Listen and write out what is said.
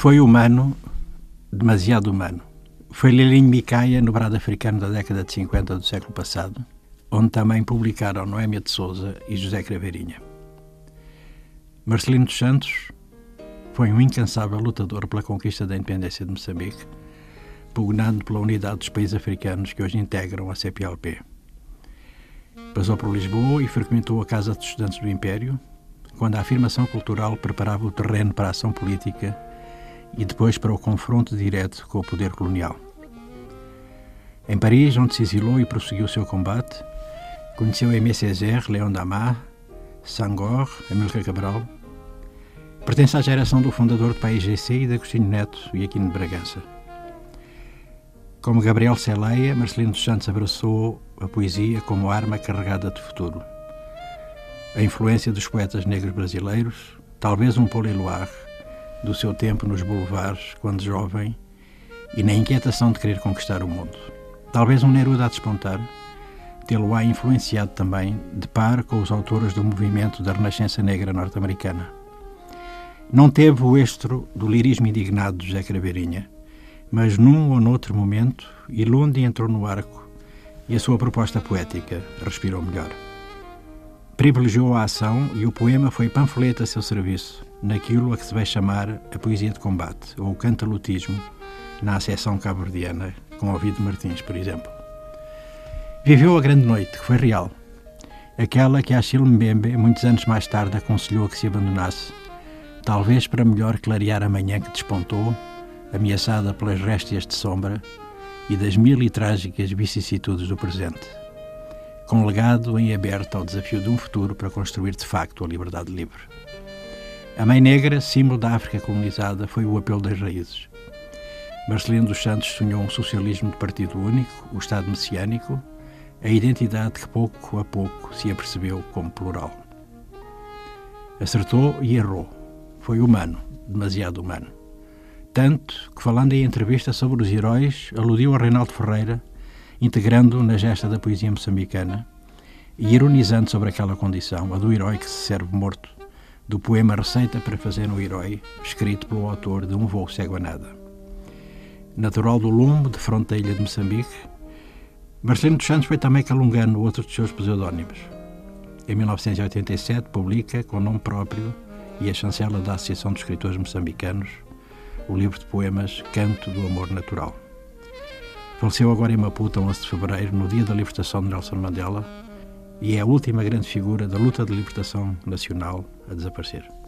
Foi humano, demasiado humano. Foi Lilinho Micaia no Brado Africano da década de 50 do século passado, onde também publicaram Noémia de Souza e José Craveirinha. Marcelino dos Santos foi um incansável lutador pela conquista da independência de Moçambique, pugnando pela unidade dos países africanos que hoje integram a CPLP. Passou por Lisboa e frequentou a Casa dos Estudantes do Império, quando a afirmação cultural preparava o terreno para a ação política e depois para o confronto direto com o poder colonial. Em Paris, onde se exilou e prosseguiu seu combate, conheceu Aimé Césaire, Léon Damas, Sangor, Amílcar Cabral. Pertence à geração do fundador do PAIGC e de Agostinho Neto e Aquino de Bragança. Como Gabriel Celeia, Marcelino dos Santos abraçou a poesia como arma carregada de futuro. A influência dos poetas negros brasileiros, talvez um Paul Éluard, do seu tempo nos boulevards, quando jovem, e na inquietação de querer conquistar o mundo. Talvez um Neruda a despontar, tê-lo-á influenciado também, de par com os autores do movimento da Renascença Negra norte-americana. Não teve o estro do lirismo indignado de José Craveirinha, mas num ou noutro momento, Ilundi entrou no arco e a sua proposta poética respirou melhor. Privilegiou a ação e o poema foi panfleto a seu serviço, naquilo a que se vai chamar a poesia de combate, ou o cantalutismo, na acessão cabo-verdiana, com Ovidio Martins, por exemplo. Viveu a grande noite, que foi real. Aquela que Achille Mbembe, muitos anos mais tarde, aconselhou a que se abandonasse, talvez para melhor clarear a manhã que despontou, ameaçada pelas réstias de sombra e das mil e trágicas vicissitudes do presente, com legado em aberto ao desafio de um futuro para construir de facto a liberdade livre. A Mãe Negra, símbolo da África colonizada, foi o apelo das raízes. Marcelino dos Santos sonhou um socialismo de partido único, o Estado messiânico, a identidade que pouco a pouco se apercebeu como plural. Acertou e errou. Foi humano, demasiado humano. Tanto que, falando em entrevista sobre os heróis, aludiu a Reinaldo Ferreira, integrando-o na gesta da poesia moçambicana e ironizando sobre aquela condição, a do herói que se serve morto, do poema Receita para Fazer um Herói, escrito pelo autor de Um Voo Cego a Nada. Natural do Lumbo, de fronteira de Moçambique, Marcelino dos Santos foi também calungando outro dos seus pseudónimos. Em 1987 publica, com nome próprio e a chancela da Associação de Escritores Moçambicanos, o livro de poemas Canto do Amor Natural. Faleceu agora em Maputo, 11 de fevereiro, no dia da libertação de Nelson Mandela, e é a última grande figura da luta de libertação nacional a desaparecer.